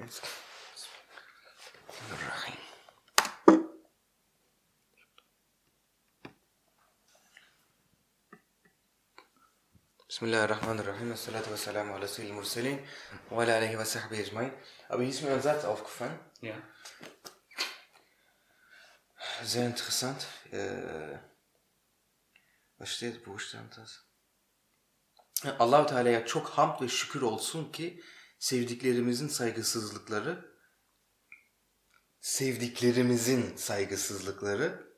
Bismillahirrahmanirrahim. Bismillahirrahmanirrahim. Salatu wassalamu ala seyyidil mursalin ve ala alihi ve sahbihi ecmain. Aber hier ist mir ein aufgefallen. Ja. Sehr interessant. Äh, was steht, wo stand das? Allah-u Teala'ya çok hamd ve şükür olsun ki sevdiklerimizin saygısızlıkları sevdiklerimizin saygısızlıkları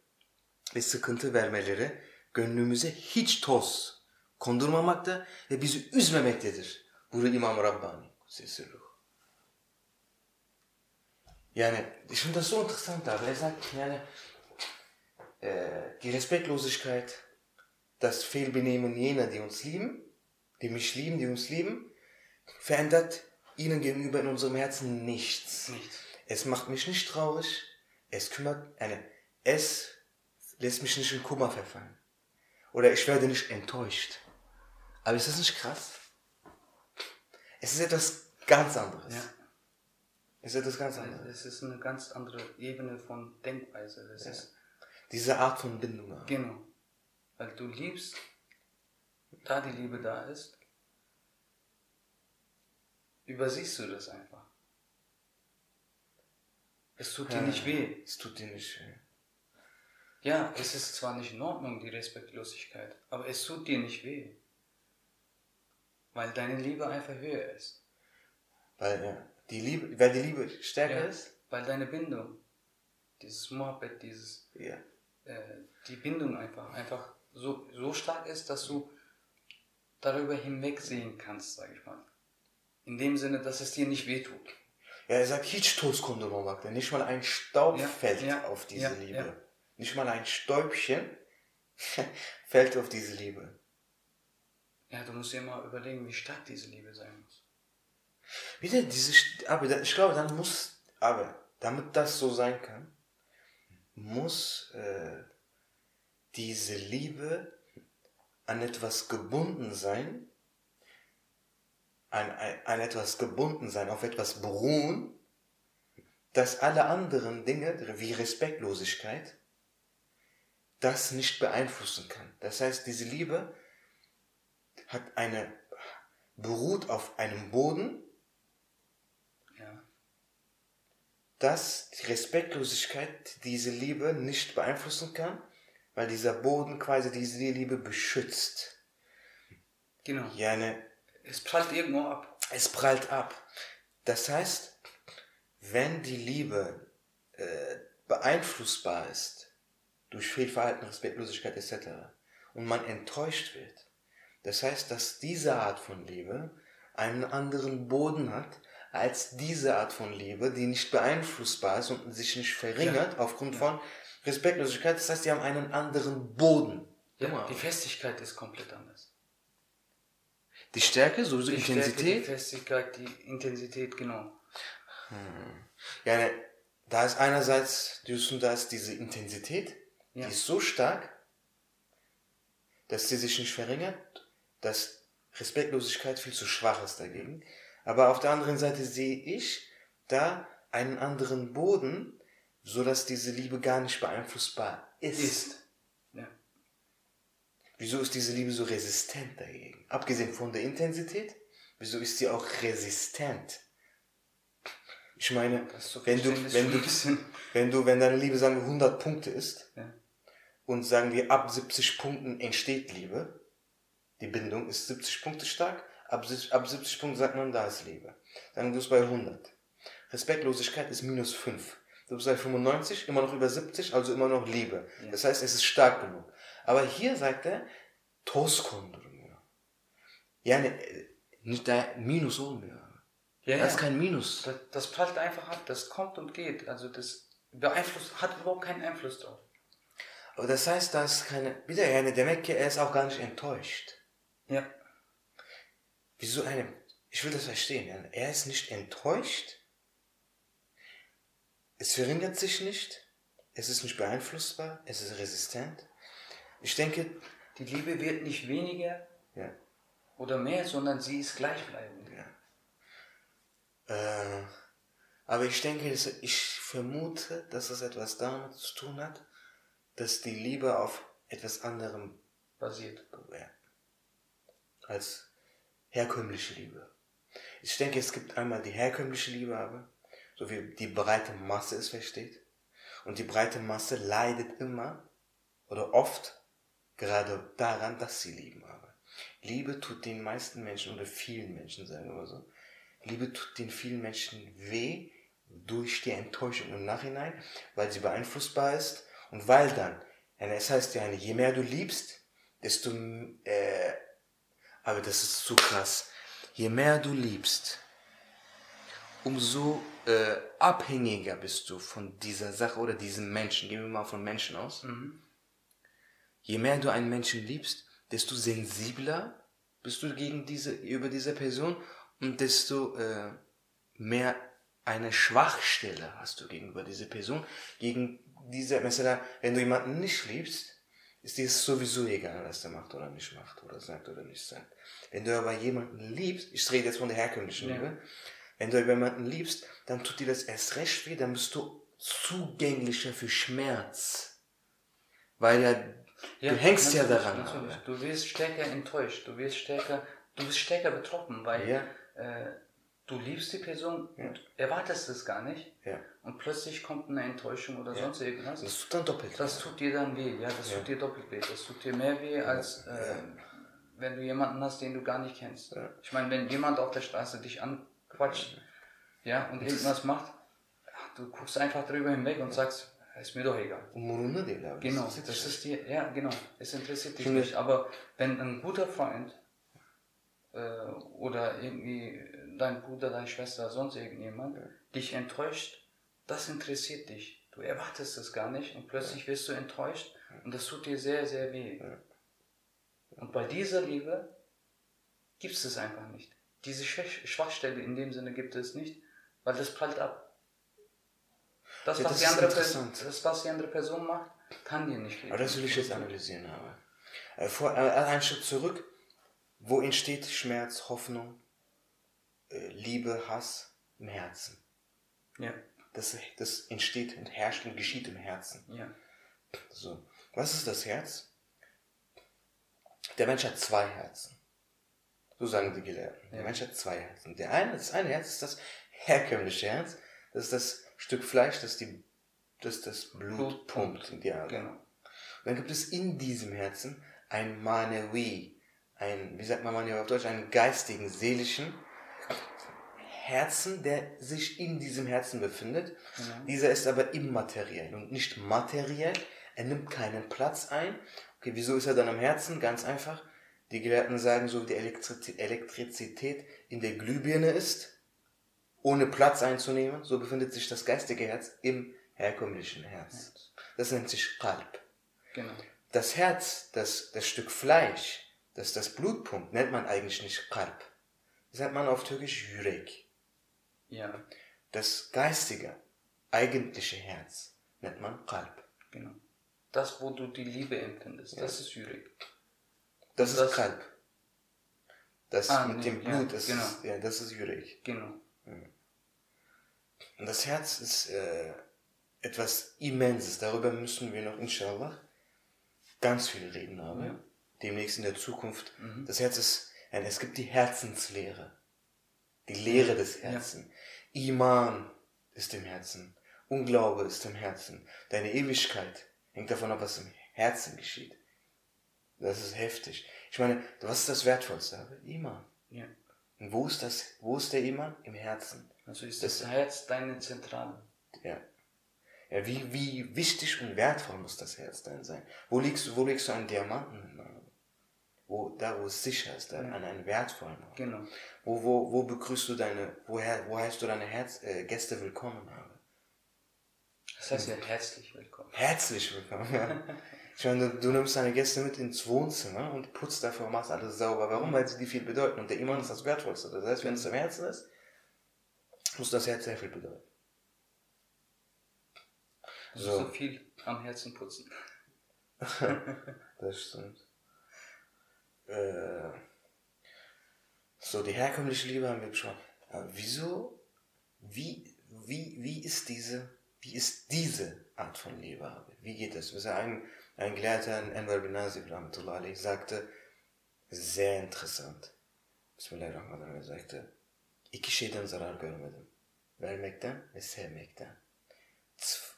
ve sıkıntı vermeleri gönlümüze hiç toz kondurmamakta ve bizi üzmemektedir. Buyuruyor İmam Rabbani. Sesi ruh. Yani, finde das so interessant, aber er yani, die Respektlosigkeit, das Fehlbenehmen jener, die uns lieben, die mich lieben, die uns lieben, verändert ihnen gegenüber in unserem Herzen nichts. Nichts. Es macht mich nicht traurig, es kümmert, eine, es lässt mich nicht in Kummer verfallen. Oder ich werde nicht enttäuscht. Aber ist das nicht krass? Es ist etwas ganz anderes. Ja. Es ist etwas ganz anderes. Es ist eine ganz andere Ebene von Denkweise. Das ist Diese Art von Bindung. genau. Weil du liebst, da die Liebe da ist, übersiehst du das einfach. Es tut dir nicht weh. Es tut dir nicht weh. Ja, es ist zwar nicht in Ordnung, die Respektlosigkeit, aber es tut dir nicht weh. Weil deine Liebe einfach höher ist. Weil, ja, die Liebe, weil die Liebe stärker Ja, ist. weil deine Bindung, dieses Moabit, dieses, Ja. äh, die Bindung einfach, einfach so, so stark ist, dass du darüber hinwegsehen kannst, sag ich mal. In dem Sinne, dass es dir nicht wehtut. Ja, er sagt, hiç toz kondurmamakta. Nicht mal ein Staub Ja, fällt ja, auf diese ja, Liebe. Nicht mal ein Stäubchen fällt auf diese Liebe. Ja, du musst dir mal überlegen, wie stark diese Liebe sein muss. Wieder diese, aber ich glaube, dann muss, aber damit das so sein kann, muss äh, diese Liebe an etwas gebunden sein, an, an, etwas gebunden sein, auf etwas beruhen, dass alle anderen Dinge, wie Respektlosigkeit, das nicht beeinflussen kann. Das heißt, diese Liebe hat eine, beruht auf einem Boden, Ja, dass die Respektlosigkeit diese Liebe nicht beeinflussen kann, weil dieser Boden quasi diese Liebe beschützt. genau. Ja, ne, Es prallt irgendwo ab. es prallt ab. Das heißt, wenn die Liebe äh, beeinflussbar ist durch Fehlverhalten, Respektlosigkeit etc. und man enttäuscht wird, das heißt, dass diese Art von Liebe einen anderen Boden hat als diese Art von Liebe, die nicht beeinflussbar ist und sich nicht verringert aufgrund von Respektlosigkeit. Das heißt, die haben einen anderen Boden. Ja, die Festigkeit ist komplett anders. Die Stärke, so die Die Stärke, Intensität. die Festigkeit, die Intensität, genau. Ja, ne, da ist einerseits, du da ist diese Intensität, Ja. die ist so stark, dass sie sich nicht verringert, dass Respektlosigkeit viel zu schwach ist dagegen. Aber auf der anderen Seite sehe ich da einen anderen Boden, so dass diese Liebe gar nicht beeinflussbar ist. Ist. Ja. Wieso ist diese Liebe so resistent dagegen? Abgesehen von der Intensität, wieso ist sie auch resistent? Ich meine, so wenn du, wenn du, wenn du, wenn deine Liebe, sagen wir, 100 Punkte ist, Ja. und sagen wir, ab 70 Punkten entsteht Liebe, die Bindung ist 70 Punkte stark, ab, 70 ab 70 Punkten sagt man, da ist Liebe. Dann bist du bei 100. Respektlosigkeit ist minus 5. Du bist bei 95, immer noch über 70, also immer noch Liebe. Das heißt, es ist stark genug. Aber hier sagt er, Toskondrum. Yani, e, nicht da Minus olmuyor. Ja, Das ist kein Minus. Das, das prallt einfach ab, das kommt und geht. Also das beeinflusst, hat überhaupt keinen Einfluss drauf. Aber das heißt, da ist keine, wieder yani demek ki er ist auch gar nicht enttäuscht. Ja. Wieso eine, ich will das verstehen, yani er ist nicht enttäuscht, es verringert sich nicht, es ist nicht beeinflussbar, es ist resistent. Ich denke, Die Liebe wird nicht weniger ja, oder mehr, sondern sie ist gleichbleibend. ja. Äh, Aber ich denke, ich vermute, dass es etwas damit zu tun hat, dass die Liebe auf etwas anderem basiert. Ja. Als herkömmliche Liebe. Ich denke, es gibt einmal die herkömmliche Liebe, aber so wie die breite Masse es versteht. Und die breite Masse leidet immer oder oft gerade daran, dass sie lieben. Aber Liebe tut den meisten Menschen oder vielen Menschen, sagen wir so, Liebe tut den vielen Menschen weh durch die Enttäuschung im Nachhinein, weil sie beeinflussbar ist und weil dann, es heißt ja, je mehr du liebst, desto, äh, aber das ist zu krass, je mehr du liebst, umso äh, abhängiger bist du von dieser Sache oder diesem Menschen. Gehen wir mal von Menschen aus. Mhm. Je mehr du einen Menschen liebst, desto sensibler bist du gegen diese, über diese Person und desto äh, mehr eine Schwachstelle hast du gegenüber dieser Person. Gegen diese, mesela, wenn du jemanden nicht liebst, ist dir sowieso egal, was der macht oder nicht macht oder sagt oder nicht sagt. Wenn du aber jemanden liebst, ich rede jetzt von der herkömmlichen ja. Liebe, wenn du jemanden liebst, dann tut dir das erst recht weh, dann bist du zugänglicher für Schmerz. Weil ja, ja du hängst ja daran. Natürlich. Du wirst stärker enttäuscht, du wirst stärker, du bist stärker betroffen, weil ja. äh, du liebst die Person ja. und erwartest es gar nicht. Ja. Und plötzlich kommt eine Enttäuschung oder sonst irgendwas. Das tut dann doppelt. Das tut dir dann weh, ja, das tut dir doppelt weh. Das tut dir mehr weh, als äh, wenn du jemanden hast, den du gar nicht kennst. Ich meine, wenn jemand auf der Straße dich an quatscht, ja, und irgendwas macht, du guckst einfach drüber hinweg und sagst, ist mir doch egal. Genau, das ist dir, ja, genau, es interessiert dich nicht. Aber wenn ein guter Freund äh, oder irgendwie dein Bruder, deine Schwester, sonst irgendjemand ja. dich enttäuscht, das interessiert dich. Du erwartest es gar nicht und plötzlich wirst du enttäuscht und das tut dir sehr, sehr weh. Und bei dieser Liebe gibt es es einfach nicht. Diese Schwachstelle in dem Sinne gibt es nicht, weil das prallt ab. Das, ja, was, das die andere Person, das was die andere Person macht, kann dir nicht lieben. Aber das will ich jetzt analysieren. Aber. Äh, vor, äh, einen Schritt zurück. Wo entsteht Schmerz, Hoffnung, äh, Liebe, Hass? Im Herzen. Ja. Das, das entsteht und herrscht und geschieht im Herzen. Ja. So. Was ist das Herz? Der Mensch hat zwei Herzen. So sagen die Gelehrten. Der Mensch hat zwei Herzen. Der eine, das eine Herz ist das herkömmliche Herz. Das ist das Stück Fleisch, das die, das, das Blut, Blut pumpt in die Arme. Genau. Und dann gibt es in diesem Herzen ein Manewi, ein, wie sagt man Manewi auf Deutsch, einen geistigen, seelischen Herzen, der sich in diesem Herzen befindet. Mhm. Dieser ist aber immateriell und nicht materiell. Er nimmt keinen Platz ein. Okay, wieso ist er dann am Herzen? Ganz einfach die Gelehrten sagen, so wie die Elektrizität in der Glühbirne ist, ohne Platz einzunehmen, so befindet sich das geistige Herz im herkömmlichen Herz. Das nennt sich Kalb. Genau. Das Herz, das, das Stück Fleisch, das das Blut pumpt, nennt man eigentlich nicht Kalb. Das nennt man auf Türkisch Yürek. Ja. Das geistige, eigentliche Herz nennt man Kalb. Genau. Das, wo du die Liebe empfindest, ja. das ist Yürek. Das, das ist Kalb. Das ah, mit nee, dem Blut, ja, das, genau. ist, ja, das ist Jurek. Genau. Und das Herz ist äh, etwas Immenses. Darüber müssen wir noch, inshallah, ganz viel reden haben. Ja. Demnächst in der Zukunft. Mhm. Das Herz ist, ja, es gibt die Herzenslehre. Die Lehre des Herzen. Ja. Iman ist im Herzen. Unglaube ist im Herzen. Deine Ewigkeit hängt davon ab, was im Herzen geschieht. Das ist heftig. Ich meine, was ist das Wertvollste? Iman. Ja. Und wo ist das, wo ist der Iman? Im Herzen. Also ist das, das Herz deine Zentrale. Ja. Ja, wie, wie wichtig und wertvoll muss das Herz dann sein? Wo legst du, wo legst du einen Diamanten? Wo, da, wo es sicher ist, ja. an einen wertvollen Ort. Genau. Wo, wo, wo begrüßt du deine, woher, wo heißt du deine Herz, äh, Gäste willkommen haben? Das heißt ja herzlich willkommen. Herzlich willkommen, ja. Ich meine, du, du, nimmst deine Gäste mit ins Wohnzimmer und putzt dafür und machst alles sauber. Warum? Weil sie dir viel bedeuten. Und der Iman ist das Wertvollste. Das heißt, wenn es im Herzen ist, muss das Herz sehr viel bedeuten. So. so viel am Herzen putzen. das stimmt. Äh, so, die herkömmliche Liebe haben wir schon. Aber wieso, wie, wie, wie ist diese, wie ist diese Art von Liebe? Wie geht das? Also ein, ein Gelehrter, Enver bin Nazif, sagte, sehr interessant. Bismillahirrahmanirrahim sagte, iki şeyden zarar görmedim. Vermekten ve sevmekten.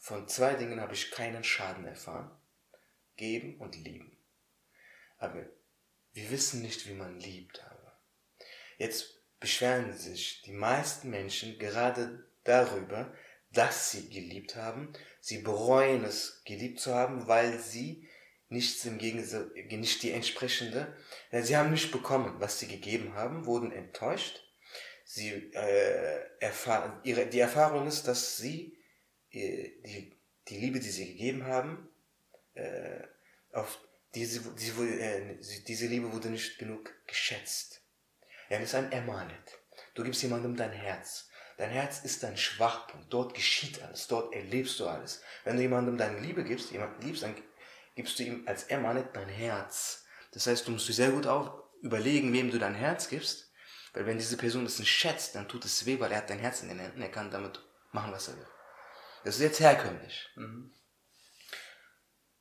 Von zwei Dingen habe ich keinen Schaden erfahren. Geben und lieben. Aber wir wissen nicht, wie man liebt. Aber jetzt beschweren sich die meisten Menschen gerade darüber, dass sie geliebt haben. Sie bereuen es, geliebt zu haben, weil sie nichts im Gegensatz, nicht die entsprechende, sie haben nicht bekommen, was sie gegeben haben, wurden enttäuscht. Sie äh, erfahren, ihre, die Erfahrung ist, dass sie äh, die, die Liebe, die sie gegeben haben, äh, auf diese, diese, äh, diese Liebe wurde nicht genug geschätzt. Ja, das ist ein Emanet. Du gibst jemandem dein Herz. Dein Herz ist dein Schwachpunkt. Dort geschieht alles. Dort erlebst du alles. Wenn du jemandem deine Liebe gibst, jemanden liebst, dann gibst du ihm als Emanet dein Herz. Das heißt, du musst dir sehr gut auch überlegen, wem du dein Herz gibst. Weil wenn diese Person es nicht schätzt, dann tut es weh, weil er hat dein Herz in den Händen. Er kann damit machen, was er will. Das ist jetzt herkömmlich. Mhm.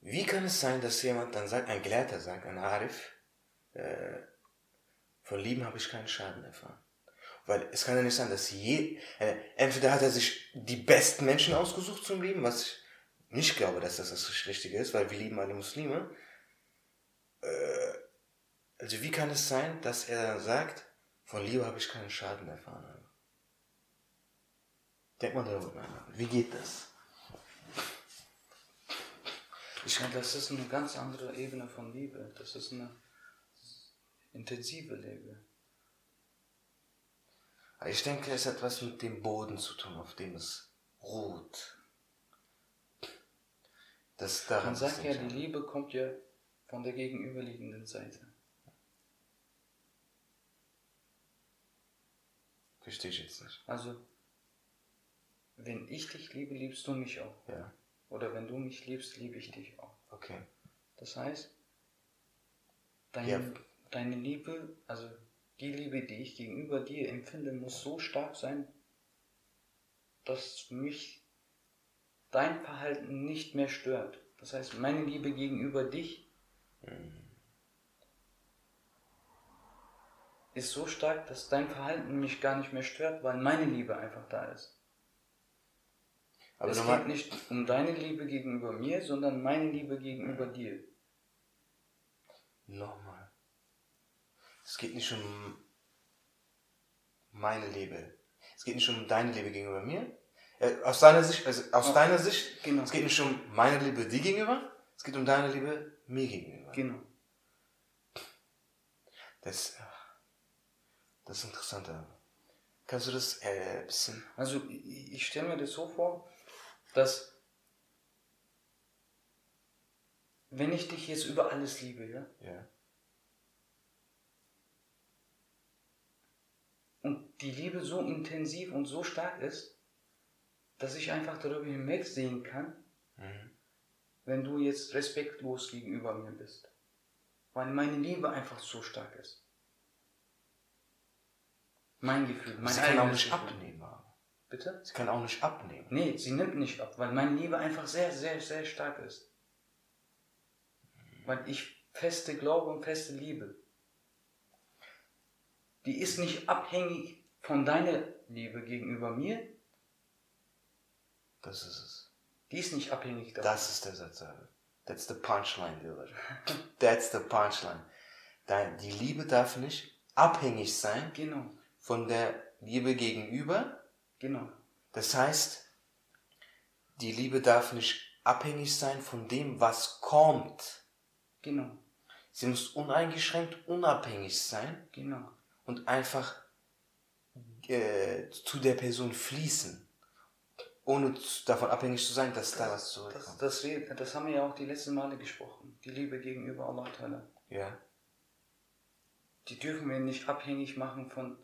Wie kann es sein, dass jemand dann sagt, ein Gelehrter sagt, ein Arif, äh, von Lieben habe ich keinen Schaden erfahren. Weil es kann ja nicht sein, dass je, äh, entweder hat er sich die besten Menschen ausgesucht zum Lieben, was ich nicht glaube, dass das das Richtige ist, weil wir lieben alle Muslime. Äh, also wie kann es sein, dass er dann sagt, von Liebe habe ich keinen Schaden erfahren. Denk mal darüber nach. Wie geht das? Ich meine, das ist eine ganz andere Ebene von Liebe. Das ist eine intensive Liebe. Ich denke, es hat etwas mit dem Boden zu tun, auf dem es ruht. Das Man sagt ja, die Liebe kommt ja von der gegenüberliegenden Seite. Verstehe ich jetzt nicht. Also, wenn ich dich liebe, liebst du mich auch. Ja. Oder wenn du mich liebst, liebe ich dich auch. Okay. Das heißt, dein, ja. deine Liebe, also die Liebe, die ich gegenüber dir empfinde, muss so stark sein, dass mich dein Verhalten nicht mehr stört. Das heißt, meine Liebe gegenüber dich mhm. Ist so stark, dass dein Verhalten mich gar nicht mehr stört, weil meine Liebe einfach da ist. Aber es geht nicht um deine Liebe gegenüber mir, sondern meine Liebe gegenüber dir. Nochmal. Es geht nicht um meine Liebe. Es geht nicht um deine Liebe gegenüber mir. Äh, aus deiner Sicht, also aus ja. deiner Sicht, genau. es geht nicht um meine Liebe dir gegenüber, es geht um deine Liebe mir gegenüber. Genau. Das, das ist interessant. Kannst du das äh, ein bisschen. Also, ich, stelle mir das so vor, dass. Wenn ich dich jetzt über alles liebe, ja? Ja. Und die Liebe so intensiv und so stark ist, dass ich einfach darüber hinwegsehen kann, mhm. wenn du jetzt respektlos gegenüber mir bist. Weil meine Liebe einfach so stark ist. Mein Gefühl, mein Sie kann auch nicht Gefühl. abnehmen. Bitte? Sie kann auch nicht abnehmen. Nee, sie nimmt nicht ab, weil meine Liebe einfach sehr, sehr, sehr stark ist. Weil ich feste Glaube und feste Liebe. Die ist nicht abhängig von deiner Liebe gegenüber mir. Das ist es. Die ist nicht abhängig davon. Das ist der Satz. That's the punchline, Dealer. That's the punchline. Die Liebe darf nicht abhängig sein genau von der Liebe gegenüber. Genau. Das heißt, die Liebe darf nicht abhängig sein von dem, was kommt. Genau. Sie muss uneingeschränkt unabhängig sein. Genau. Und einfach äh, zu der Person fließen. Ohne davon abhängig zu sein, dass das, da was zurückkommt. Das, das, das, haben wir ja auch die letzten Male gesprochen. Die Liebe gegenüber Allah Ta'ala. Ja. Die dürfen wir nicht abhängig machen von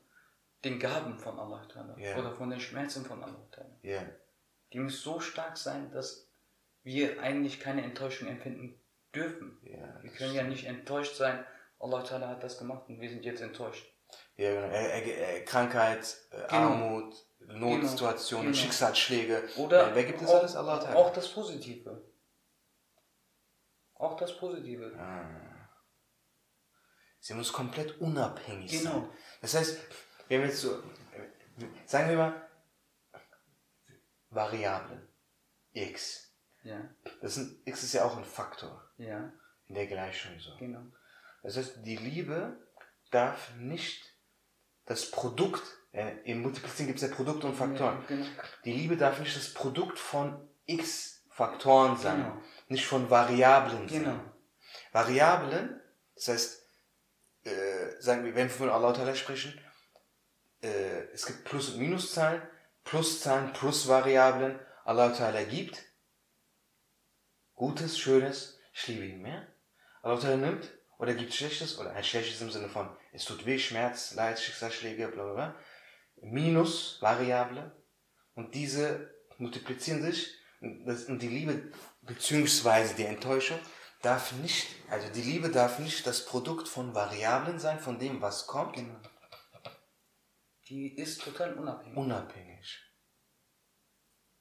den Gaben von Allah yeah. oder von den Schmerzen von Allah. Yeah. Die müssen so stark sein, dass wir eigentlich keine Enttäuschung empfinden dürfen. Yeah, wir können ja nicht enttäuscht sein, Allah hat das gemacht und wir sind jetzt enttäuscht. Ja, genau. Äh, äh, Krankheit, äh, genau. Armut, Notsituationen, Genau. Schicksalsschläge. Oder wer, gibt das auch, alles? Allah Ta'ala. auch das Positive. Auch das Positive. Sie muss komplett unabhängig Genau. sein. Das heißt, wir jetzt so, sagen wir mal, Variablen. X. Ja, Das sind, X ist ja auch ein Faktor ja, in der Gleichung so. genau. Das heißt, die Liebe darf nicht das Produkt, äh, im Multiplizieren gibt es ja Produkte und Faktoren. Ja, genau. Die Liebe darf nicht das Produkt von X Faktoren sein, Genau. nicht von Variablen sein. Genau. Variablen, das heißt, äh, sagen wir, wenn wir von Allah sprechen, äh, es gibt Plus- und Minuszahlen, Pluszahlen plus Variablen, Allah Ta'ala gibt Gutes, Schönes, ich liebe ihn mehr. Allah Ta'ala nimmt oder gibt Schlechtes, oder ein Schlechtes im Sinne von, es tut weh, Schmerz, Leid, Schicksalsschläge, bla bla bla. Minus Variable und diese multiplizieren sich und, das, und die Liebe beziehungsweise die Enttäuschung darf nicht, also die Liebe darf nicht das Produkt von Variablen sein, von dem, was kommt, Genau. Die ist total unabhängig. unabhängig,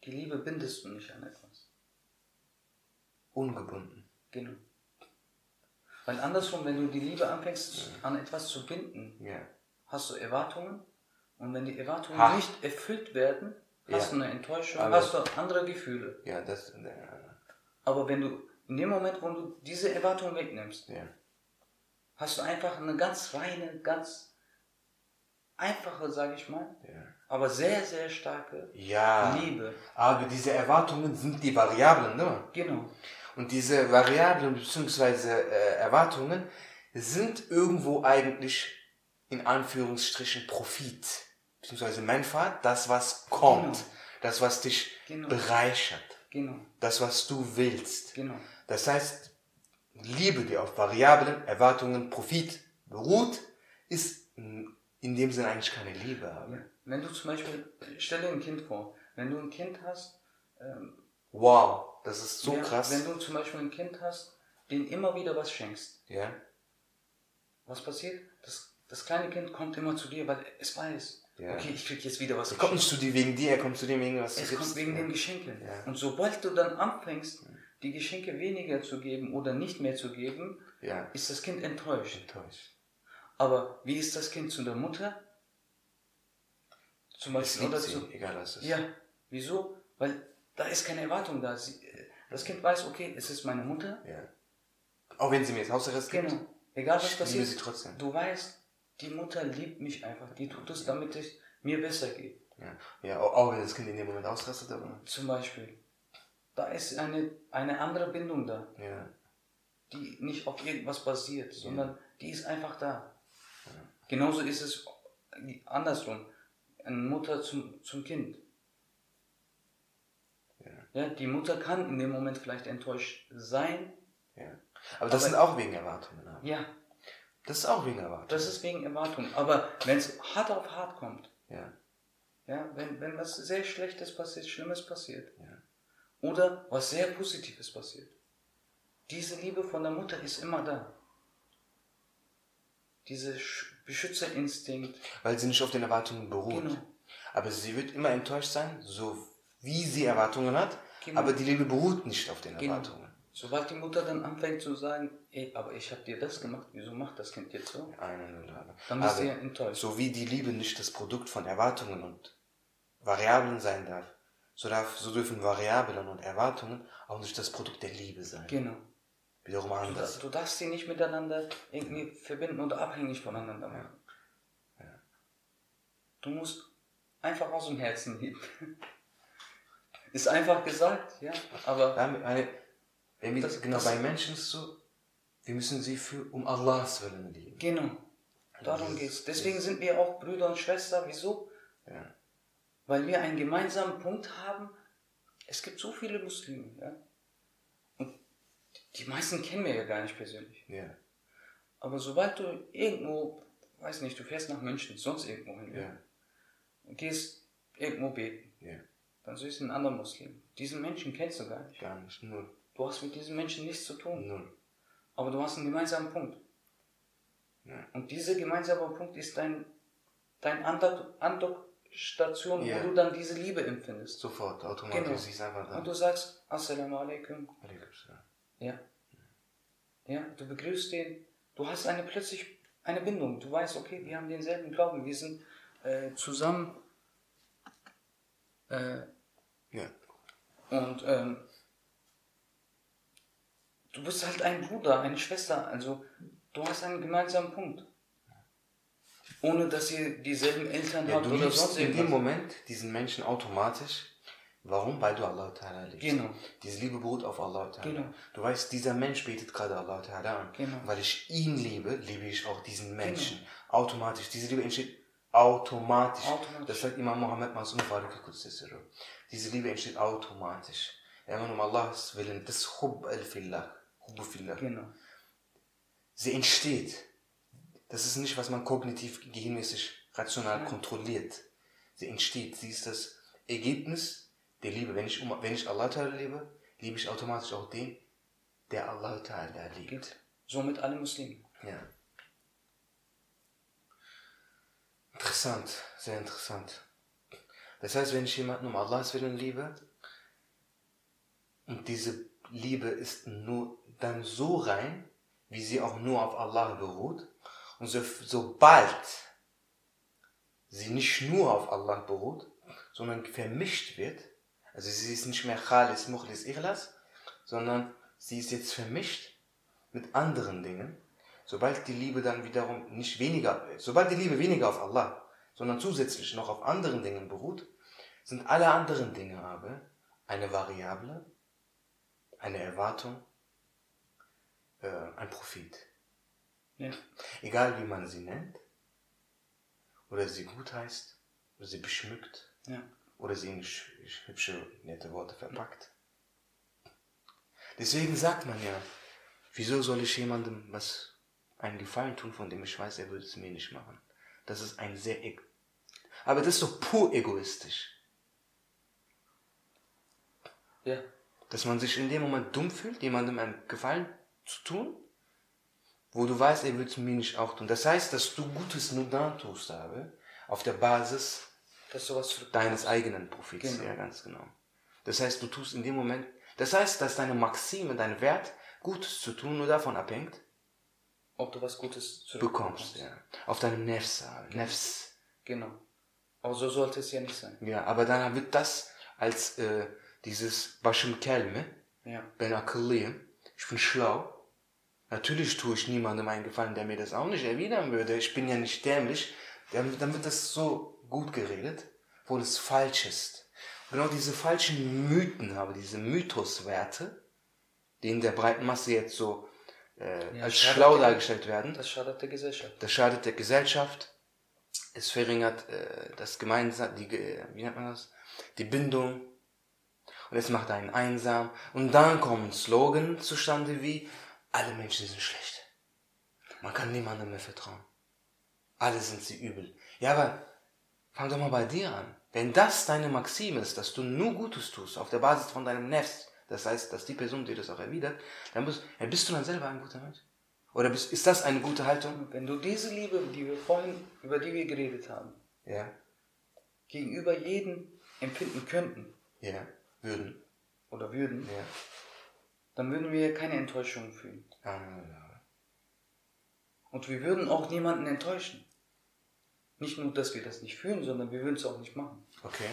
Die Liebe bindest du nicht an etwas. ungebunden. Genau. Weil andersrum, wenn du die Liebe anfängst, an etwas zu binden, Ja. hast du Erwartungen und wenn die Erwartungen Ha. nicht erfüllt werden, hast Ja. du eine Enttäuschung, Aber- hast du andere Gefühle. Ja, das, äh, Aber wenn du in dem Moment, wo du diese Erwartungen wegnimmst, hast du einfach eine ganz reine, ganz einfache, sage ich mal, Ja. aber sehr, sehr starke Ja, Liebe. aber diese Erwartungen sind die Variablen, ne? Genau. Und diese Variablen bzw. Äh, Erwartungen sind irgendwo eigentlich in Anführungsstrichen Profit bzw. Manfaat, das was kommt, Genau. das was dich Genau. bereichert, Genau. das was du willst. Genau. Das heißt, Liebe, die auf Variablen, Erwartungen, Profit beruht, ist in dem Sinne eigentlich keine Liebe. Aber Wenn du zum Beispiel, stell dir ein Kind vor, wenn du ein Kind hast, ähm, wow, das ist so ja, krass. wenn du zum Beispiel ein Kind hast, dem immer wieder was schenkst, ja, was passiert? Das, das kleine Kind kommt immer zu dir, weil es weiß, Ja. okay, ich krieg jetzt wieder was er kommt nicht zu dir wegen dir, er kommt zu dir wegen was Es kommt wegen ja. den Geschenken. Ja. Und sobald du dann anfängst, die Geschenke weniger zu geben oder nicht mehr zu geben, ist das Kind enttäuscht. enttäuscht. Aber wie ist das Kind zu der Mutter? Zum Beispiel oder zu. egal was es ist. Ja, wieso? Weil da ist keine Erwartung da. Sie, das Kind weiß, okay, es ist meine Mutter. Ja. Auch wenn sie mir jetzt Hausarrest gibt, Genau. Egal was passiert. sie trotzdem. Du weißt, die Mutter liebt mich einfach. Die tut es, damit es mir besser geht. Ja, ja auch, auch wenn das Kind in dem Moment ausrastet, aber. Zum Beispiel. Da ist eine, eine andere Bindung da. Ja, die nicht auf irgendwas basiert, sondern die ist einfach da. Genauso ist es andersrum. Eine Mutter zum, zum Kind. Ja. die Mutter kann in dem Moment vielleicht enttäuscht sein. ja. Aber das Aber- sind auch wegen Erwartungen. aber. Ja, Das ist auch wegen Erwartungen. das ist wegen Erwartung. Aber wenn es hart auf hart kommt, Ja, ja, wenn, wenn was sehr Schlechtes passiert, Schlimmes passiert, Ja. oder was sehr Positives passiert, diese Liebe von der Mutter ist immer da. Dieser Sch- Beschützerinstinkt, weil sie nicht auf den Erwartungen beruht. Genau. Aber sie wird immer enttäuscht sein, so wie sie Erwartungen hat, Genau. aber die Liebe beruht nicht auf den Genau. Erwartungen. Sobald die Mutter dann anfängt zu sagen, ey, aber ich habe dir das gemacht, wieso macht das Kind jetzt so? Eine Nullage. Dann bist aber du ja enttäuscht. So wie die Liebe nicht das Produkt von Erwartungen und Variablen sein darf, so, darf, so dürfen Variablen und Erwartungen auch nicht das Produkt der Liebe sein. Genau. Wiederum Du, anders. darfst- du darfst sie nicht miteinander irgendwie verbinden oder abhängig voneinander machen. Du musst einfach aus dem Herzen lieben. Ist einfach gesagt, ja, aber Ja, eine, wenn wir, Das- genau, das- bei Menschen ist es so, wir müssen sie für um Allahs Willen lieben. genau, darum Das- geht's. Deswegen sind wir auch Brüder und Schwester. Wieso? Ja. Weil wir einen gemeinsamen Punkt haben. Es gibt so viele Muslime, ja. Die meisten kennen wir ja gar nicht persönlich. Ja. Aber sobald du irgendwo, weiß nicht, du fährst nach München, sonst irgendwo hin, ja. Und gehst irgendwo beten, Ja. dann siehst du einen anderen Muslim. Diesen Menschen kennst du gar nicht. Gar nicht. Null. Du hast mit diesen Menschen nichts zu tun. Null. Aber du hast einen gemeinsamen Punkt. Ja. Und dieser gemeinsame Punkt ist dein, dein Andok, Andok, Station, Ja. wo du dann diese Liebe empfindest. Sofort, automatisch, Genau. sie ist einfach da. Und du sagst, Assalamu alaikum. Alaikum salam. Ja. Ja, du begrüßt den. Du hast eine plötzlich eine Bindung. Du weißt, okay, wir haben denselben Glauben. Wir sind äh, zusammen. Äh, Ja. und ähm, du bist halt ein Bruder, eine Schwester. Also du hast einen gemeinsamen Punkt. Ohne dass ihr dieselben Eltern Ja, habt du oder sonst in dem irgendwas. Moment diesen Menschen automatisch. Warum? Weil du Allah Ta'ala liebst. Genau. Diese Liebe beruht auf Allah Ta'ala. Genau. Du weißt, dieser Mensch betet gerade Allah Ta'ala an. Genau. Weil ich ihn liebe, liebe ich auch diesen Menschen. Automatisch. Diese Liebe entsteht automatisch. Automatisch. Das sagt Imam Mohammed Masum. Diese Liebe entsteht automatisch. Immer um Allahs Willen. Das ist Hub al-Fillah. Hubbu Fillah. Genau. Sie entsteht. Das ist nicht, was man kognitiv, gehirnmäßig, rational kontrolliert. Sie entsteht. Sie ist das Ergebnis der Liebe. Wenn ich, wenn ich Allah Ta'ala liebe, liebe ich automatisch auch den, der Allah Ta'ala liebt. Geht so mit allen Muslimen. Ja. Interessant, sehr interessant. Das heißt, wenn ich jemanden um Allahs Willen liebe und diese Liebe ist nur dann so rein, wie sie auch nur auf Allah beruht, und so, sobald sie nicht nur auf Allah beruht, sondern vermischt wird, also sie ist nicht mehr Khalis, Mukhlis, Ikhlas, sondern sie ist jetzt vermischt mit anderen Dingen, sobald die Liebe dann wiederum nicht weniger, sobald die Liebe weniger auf Allah, sondern zusätzlich noch auf anderen Dingen beruht, sind alle anderen Dinge aber eine Variable, eine Erwartung, äh, ein Profit. Ja. Egal wie man sie nennt, oder sie gut heißt, oder sie beschmückt, Ja. Oder sie in sch- sch- hübsche, nette Worte verpackt. Deswegen sagt man ja, wieso soll ich jemandem was einen Gefallen tun, von dem ich weiß, er würde es mir nicht machen. Das ist ein sehr, eg aber das ist doch pur egoistisch, Ja. dass man sich in dem Moment dumm fühlt, jemandem einen Gefallen zu tun, wo du weißt, er würde es mir nicht auch tun. Das heißt, dass du Gutes nur dann tust, habe, auf der Basis Dass sowas deines eigenen Profits. Genau. Ja, ganz genau. Das heißt, du tust in dem Moment, das heißt, dass deine Maxime, dein Wert, Gutes zu tun, nur davon abhängt, Ob du was Gutes bekommst. Ja. Auf deinem Nefs, Nefs. Genau. Aber so sollte es ja nicht sein. Ja, aber dann wird das als äh, dieses Bashim Kelme, Ja. Ben Akilliyim, ich bin schlau. Natürlich tue ich niemandem einen Gefallen, der mir das auch nicht erwidern würde. Ich bin ja nicht dämlich. Dann, dann wird das so gut geredet, wo das falsch ist. Und genau diese falschen Mythen habe, diese Mythoswerte, die in der breiten Masse jetzt so äh, Ja, als schlau der- dargestellt werden. Das schadet der Gesellschaft. Das schadet der Gesellschaft. Es verringert äh, das gemeinsam, die, wie nennt man das? Die Bindung. Und es macht einen einsam. Und dann kommen Slogan zustande wie, alle Menschen sind schlecht. Man kann niemandem mehr vertrauen. Alle sind sie übel. Ja, aber fang doch mal bei dir an. Wenn das deine Maxime ist, dass du nur Gutes tust, auf der Basis von deinem Nefs, das heißt, dass die Person dir das auch erwidert, dann bist, ja, bist du dann selber ein guter Mensch. Oder bist, ist das eine gute Haltung? Wenn du diese Liebe, die wir vorhin, über die wir geredet haben, Ja. gegenüber jedem empfinden könnten Ja, würden. oder würden, Ja. dann würden wir keine Enttäuschung fühlen. Ah, Und wir würden auch niemanden enttäuschen. Nicht nur, dass wir das nicht fühlen, sondern wir würden es auch nicht machen. Okay.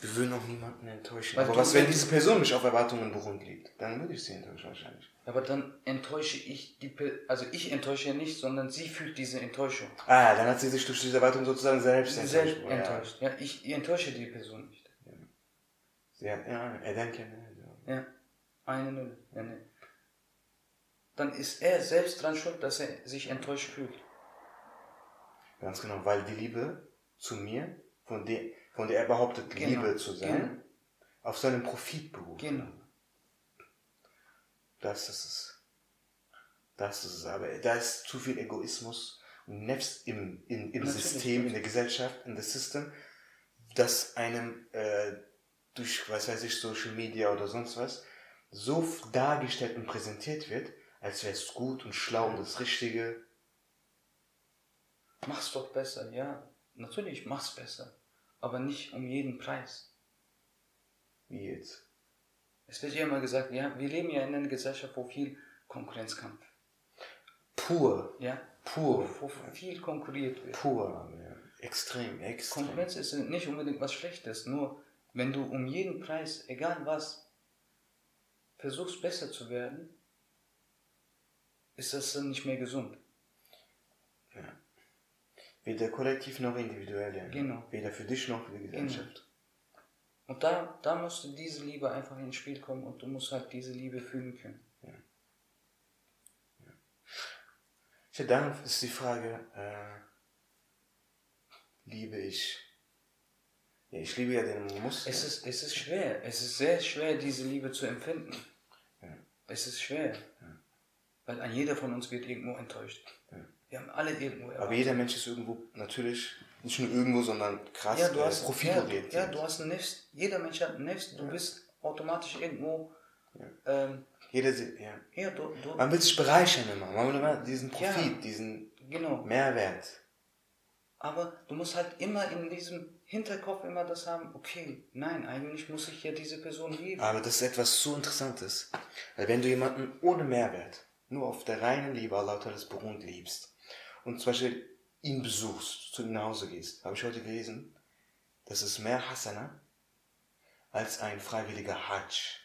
Wir würden auch niemanden enttäuschen. Weil Aber was, wenn diese Person nicht auf Erwartungen beruht liegt? Dann würde ich sie enttäuschen wahrscheinlich. Aber dann enttäusche ich die, Pe- also ich enttäusche ja nicht, sondern sie fühlt diese Enttäuschung. Ah, dann hat sie sich durch diese Erwartung sozusagen selbst Sie enttäuscht. selbst enttäuscht. Ja, ich enttäusche die Person nicht. Ja, ja, er denkt ja, ja. Ja, eine Null. Ja, ne. Dann ist er selbst dran schuld, dass er sich enttäuscht fühlt. Ganz genau, weil die Liebe zu mir, von der, von der er behauptet, Genau, Liebe zu sein, genau. auf seinem Profit beruht. Genau. Das ist es. Das ist es. Aber da ist zu viel Egoismus und Nefs im, im, im Natürlich, System, in der Gesellschaft, in das System, das einem äh, durch, was weiß ich, Social Media oder sonst was, so dargestellt und präsentiert wird, als wäre es gut und schlau und das Richtige. Mach's doch besser, ja. natürlich mach's besser, aber nicht um jeden Preis. Wie jetzt? Es wird ja immer gesagt, ja, wir leben ja in einer Gesellschaft, wo viel Konkurrenzkampf. Pur. Ja. Pur. Wo viel konkurriert wird. Pur. Ja. Extrem, extrem. Konkurrenz ist nicht unbedingt was Schlechtes, nur wenn du um jeden Preis, egal was, versuchst besser zu werden, ist das dann nicht mehr gesund. Weder kollektiv noch individuell. Ja. Genau. Weder für dich noch für die Gesellschaft. Genau. Und da, da musste diese Liebe einfach ins Spiel kommen und du musst halt diese Liebe fühlen können. Ja. ja. ja dann ist die Frage, äh, liebe ich? Ja, ich liebe ja den Muskel. Es ist, es ist schwer. Es ist sehr schwer, diese Liebe zu empfinden. Ja. Es ist schwer. Ja. Weil ein jeder von uns wird irgendwo enttäuscht. Ja. Wir haben alle irgendwo erwartet. Aber jeder Mensch ist irgendwo natürlich nicht nur irgendwo, sondern krass ja, du hast, profitorientiert. Ja, ja, du hast ein Nest. Jeder Mensch hat ein Nest. Du bist automatisch irgendwo. Ähm, jeder, ja. ja du, du, Man will sich bereichern immer. Man will immer diesen Profit, diesen genau. Mehrwert. Aber du musst halt immer in diesem Hinterkopf immer das haben, okay, nein, eigentlich muss ich ja diese Person lieben. Aber das ist etwas so Interessantes. Weil wenn du jemanden ohne Mehrwert, nur auf der reinen Liebe Allah das beruhend liebst und zum Beispiel ihn besuchst, zu ihm nach Hause gehst, habe ich heute gelesen, das ist mehr Hasana als ein freiwilliger Hajj.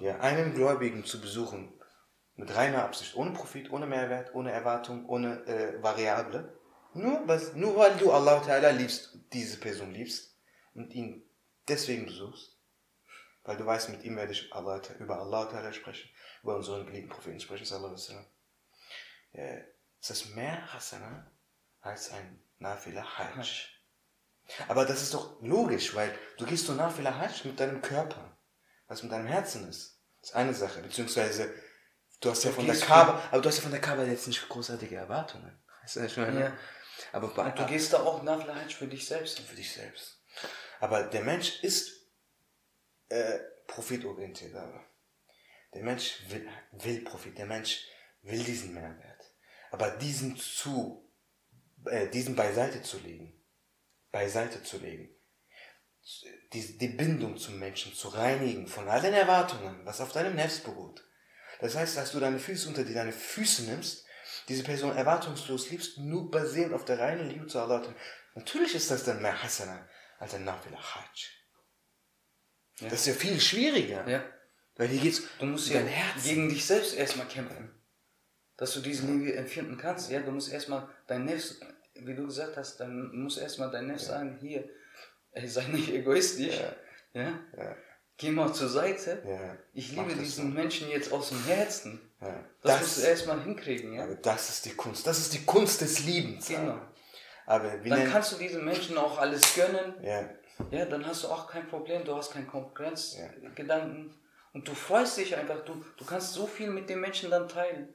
Ja, einen Gläubigen zu besuchen, mit reiner Absicht, ohne Profit, ohne Mehrwert, ohne Erwartung, ohne äh, Variable, nur, was, nur weil du Allah Ta'ala liebst, diese Person liebst und ihn deswegen besuchst, weil du weißt, mit ihm werde ich Allah, über Allah Ta'ala sprechen, über unseren geliebten Propheten sprechen, sallallahu alaihi wasallam. Ja, ist das mehr Hasana als ein Nafila Hajj. Aber das ist doch logisch, weil du gehst nur Nafila Hajj mit deinem Körper, was mit deinem Herzen ist. Das ist eine Sache, beziehungsweise du hast ja von der Kaaba, aber du hast ja von der Kaaba jetzt nicht großartige Erwartungen. Weißt du, ich meine, ja. Aber bei, du gehst da auch nach Hajj für dich selbst. Für dich selbst. Aber der Mensch ist äh, profitorientiert. Aber der Mensch will, will Profit. Der Mensch will diesen Mehrwert. Aber diesen zu, äh, diesen beiseite zu legen, beiseite zu legen, die, die Bindung zum Menschen zu reinigen von all den Erwartungen, was auf deinem Nerv beruht. Das heißt, dass du deine Füße unter die deine Füße nimmst diese Person erwartungslos liebst, nur basierend auf der reinen Liebe zu Allah. Natürlich ist das dann mehr Hasana als ein Nafila Hajj. Ja. Das ist ja viel schwieriger. Ja. Weil hier geht's du musst ja Herz. gegen dich selbst erstmal kämpfen. Dass du diese Liebe empfinden kannst. Ja, du musst erstmal dein Nefs, wie du gesagt hast, dann musst erstmal dein Nefs ja. sagen, hier, ey, sei nicht egoistisch. Ja. ja? ja geh mal zur Seite. Ja, ich liebe diesen so. Menschen jetzt aus dem Herzen. Ja, das, das musst du erstmal hinkriegen, ja. Aber das ist die Kunst. Das ist die Kunst des Liebens. Genau. Aber dann kannst du diesen Menschen auch alles gönnen. Ja. Ja, dann hast du auch kein Problem. Du hast keinen Konkurrenzgedanken. Ja. Und du freust dich einfach. Du, du kannst so viel mit den Menschen dann teilen.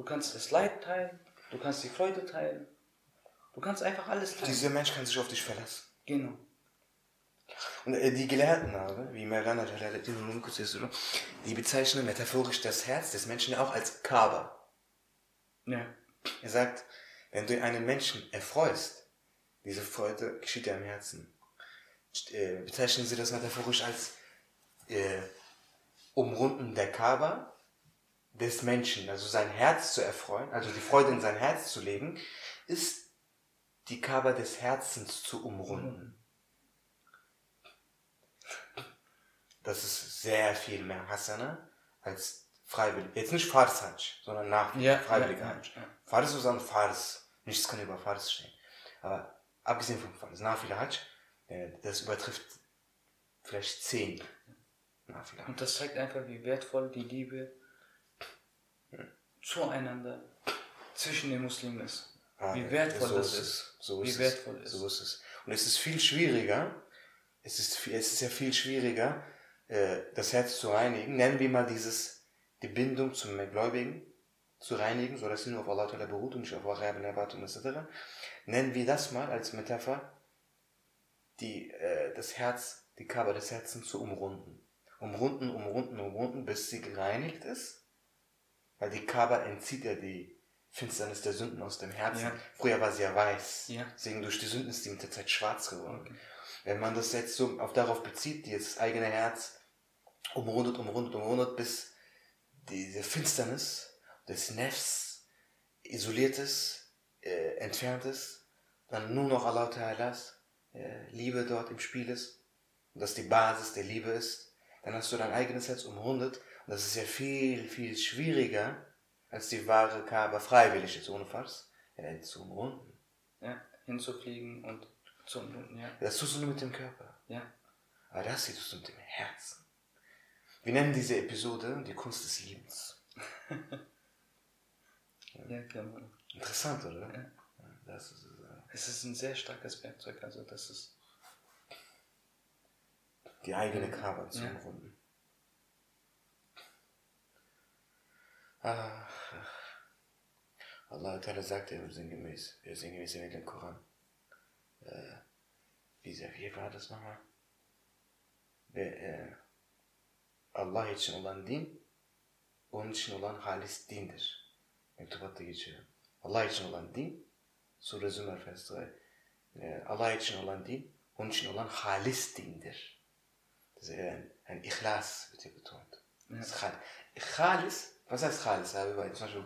Du kannst das Leid teilen. Du kannst die Freude teilen. Du kannst einfach alles teilen. Dieser Mensch kann sich auf dich verlassen. Genau. Und äh, die Gelehrten aber, wie Merana die bezeichnen metaphorisch das Herz des Menschen auch als Kaaba. Ja. Er sagt, wenn du einen Menschen erfreust, diese Freude geschieht ja im Herzen. Äh, bezeichnen sie das metaphorisch als äh, Umrunden der Kaaba des Menschen, also sein Herz zu erfreuen, also die Freude in sein Herz zu legen, ist die Kaaba des Herzens zu umrunden. das ist sehr viel mehr Hasana als freiwillig. Jetzt nicht Fars Hajj, sondern nach ja, freiwilliger ja, Hajj. Ja. Fars ist an Fars. Nichts kann über Fars stehen. Aber abgesehen von Fars, Nafila Hajj, äh, das übertrifft vielleicht zehn Nafila Und das zeigt einfach, wie wertvoll die Liebe. Zueinander zwischen den Muslimen ist. Ah, wie wertvoll so das ist. So ist wie wertvoll es. So ist es. Und es ist viel schwieriger, es ist, es ist ja viel schwieriger, äh, das Herz zu reinigen. Nennen wir mal dieses, die Bindung zum Gläubigen zu reinigen, so dass sie nur auf Allah beruht und nicht auf Erben, Erwartung etc. Nennen wir das mal als Metapher, die, äh, das Herz, die Kaber des Herzens zu umrunden. Umrunden, umrunden, umrunden, bis sie gereinigt ist. Weil die Kaber entzieht ja die, Finsternis der Sünden aus dem Herzen. Ja. Früher war sie ja weiß. Ja. Deswegen durch die Sünden ist die mit der Zeit schwarz geworden. Wenn man das jetzt so auf darauf bezieht, dieses eigene Herz umrundet, umrundet, umrundet, bis diese Finsternis des Nefs isoliert ist, äh, entfernt ist, dann nur noch Allah Ta'alas äh, Liebe dort im Spiel ist und das die Basis der Liebe ist, dann hast du dein eigenes Herz umrundet und das ist ja viel, viel schwieriger, als die wahre Kaaba freiwillig ist, ohne Fass, äh, zu umrunden. Ja, hinzufliegen und zum, ja, Das tust du nur mit dem Körper. ja. Aber das hier tust du mit dem Herzen. Wir nennen diese Episode die Kunst des Liebens. Ja, kann man. Interessant, oder? Ja. Das ist, äh, Es ist ein sehr starkes Werkzeug, also das ist, die eigene Kaaba zu Ja. umrunden. Ach. Allah Ta'ala sagt ja sinngemäß, äh, sinngemäß in dem Koran. Äh, wie, sehr- wie war das nochmal? Ve e, Allah için olan din, onun için olan halis dindir. Mektubatta geçiyor. Allah için olan din, Sure Zümer 3. E, Allah için olan din, onun için olan halis dindir. Das ist ein, ein Ikhlas, wird hier betont. Khal- Khalis, was heißt Khalis? Ja, wir bei- zum Beispiel